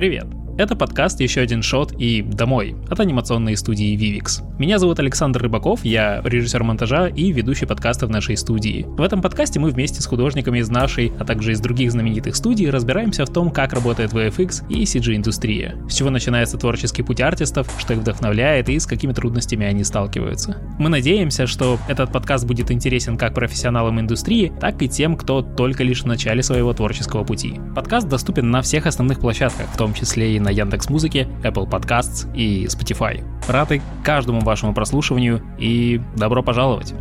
Привет! Это подкаст «Еще один шот» и «Домой» от анимационной студии Vivix. Меня зовут Александр Рыбаков, я режиссер монтажа и ведущий подкаста в нашей студии. В этом подкасте мы вместе с художниками из нашей, а также из других знаменитых студий разбираемся в том, как работает VFX и CG-индустрия, с чего начинается творческий путь артистов, что их вдохновляет и с какими трудностями они сталкиваются. Мы надеемся, что этот подкаст будет интересен как профессионалам индустрии, так и тем, кто только лишь в начале своего творческого пути. Подкаст доступен на всех основных площадках, в том числе и на Яндекс Музыке, Apple Podcasts и Spotify. Рады каждому вашему прослушиванию и добро пожаловать!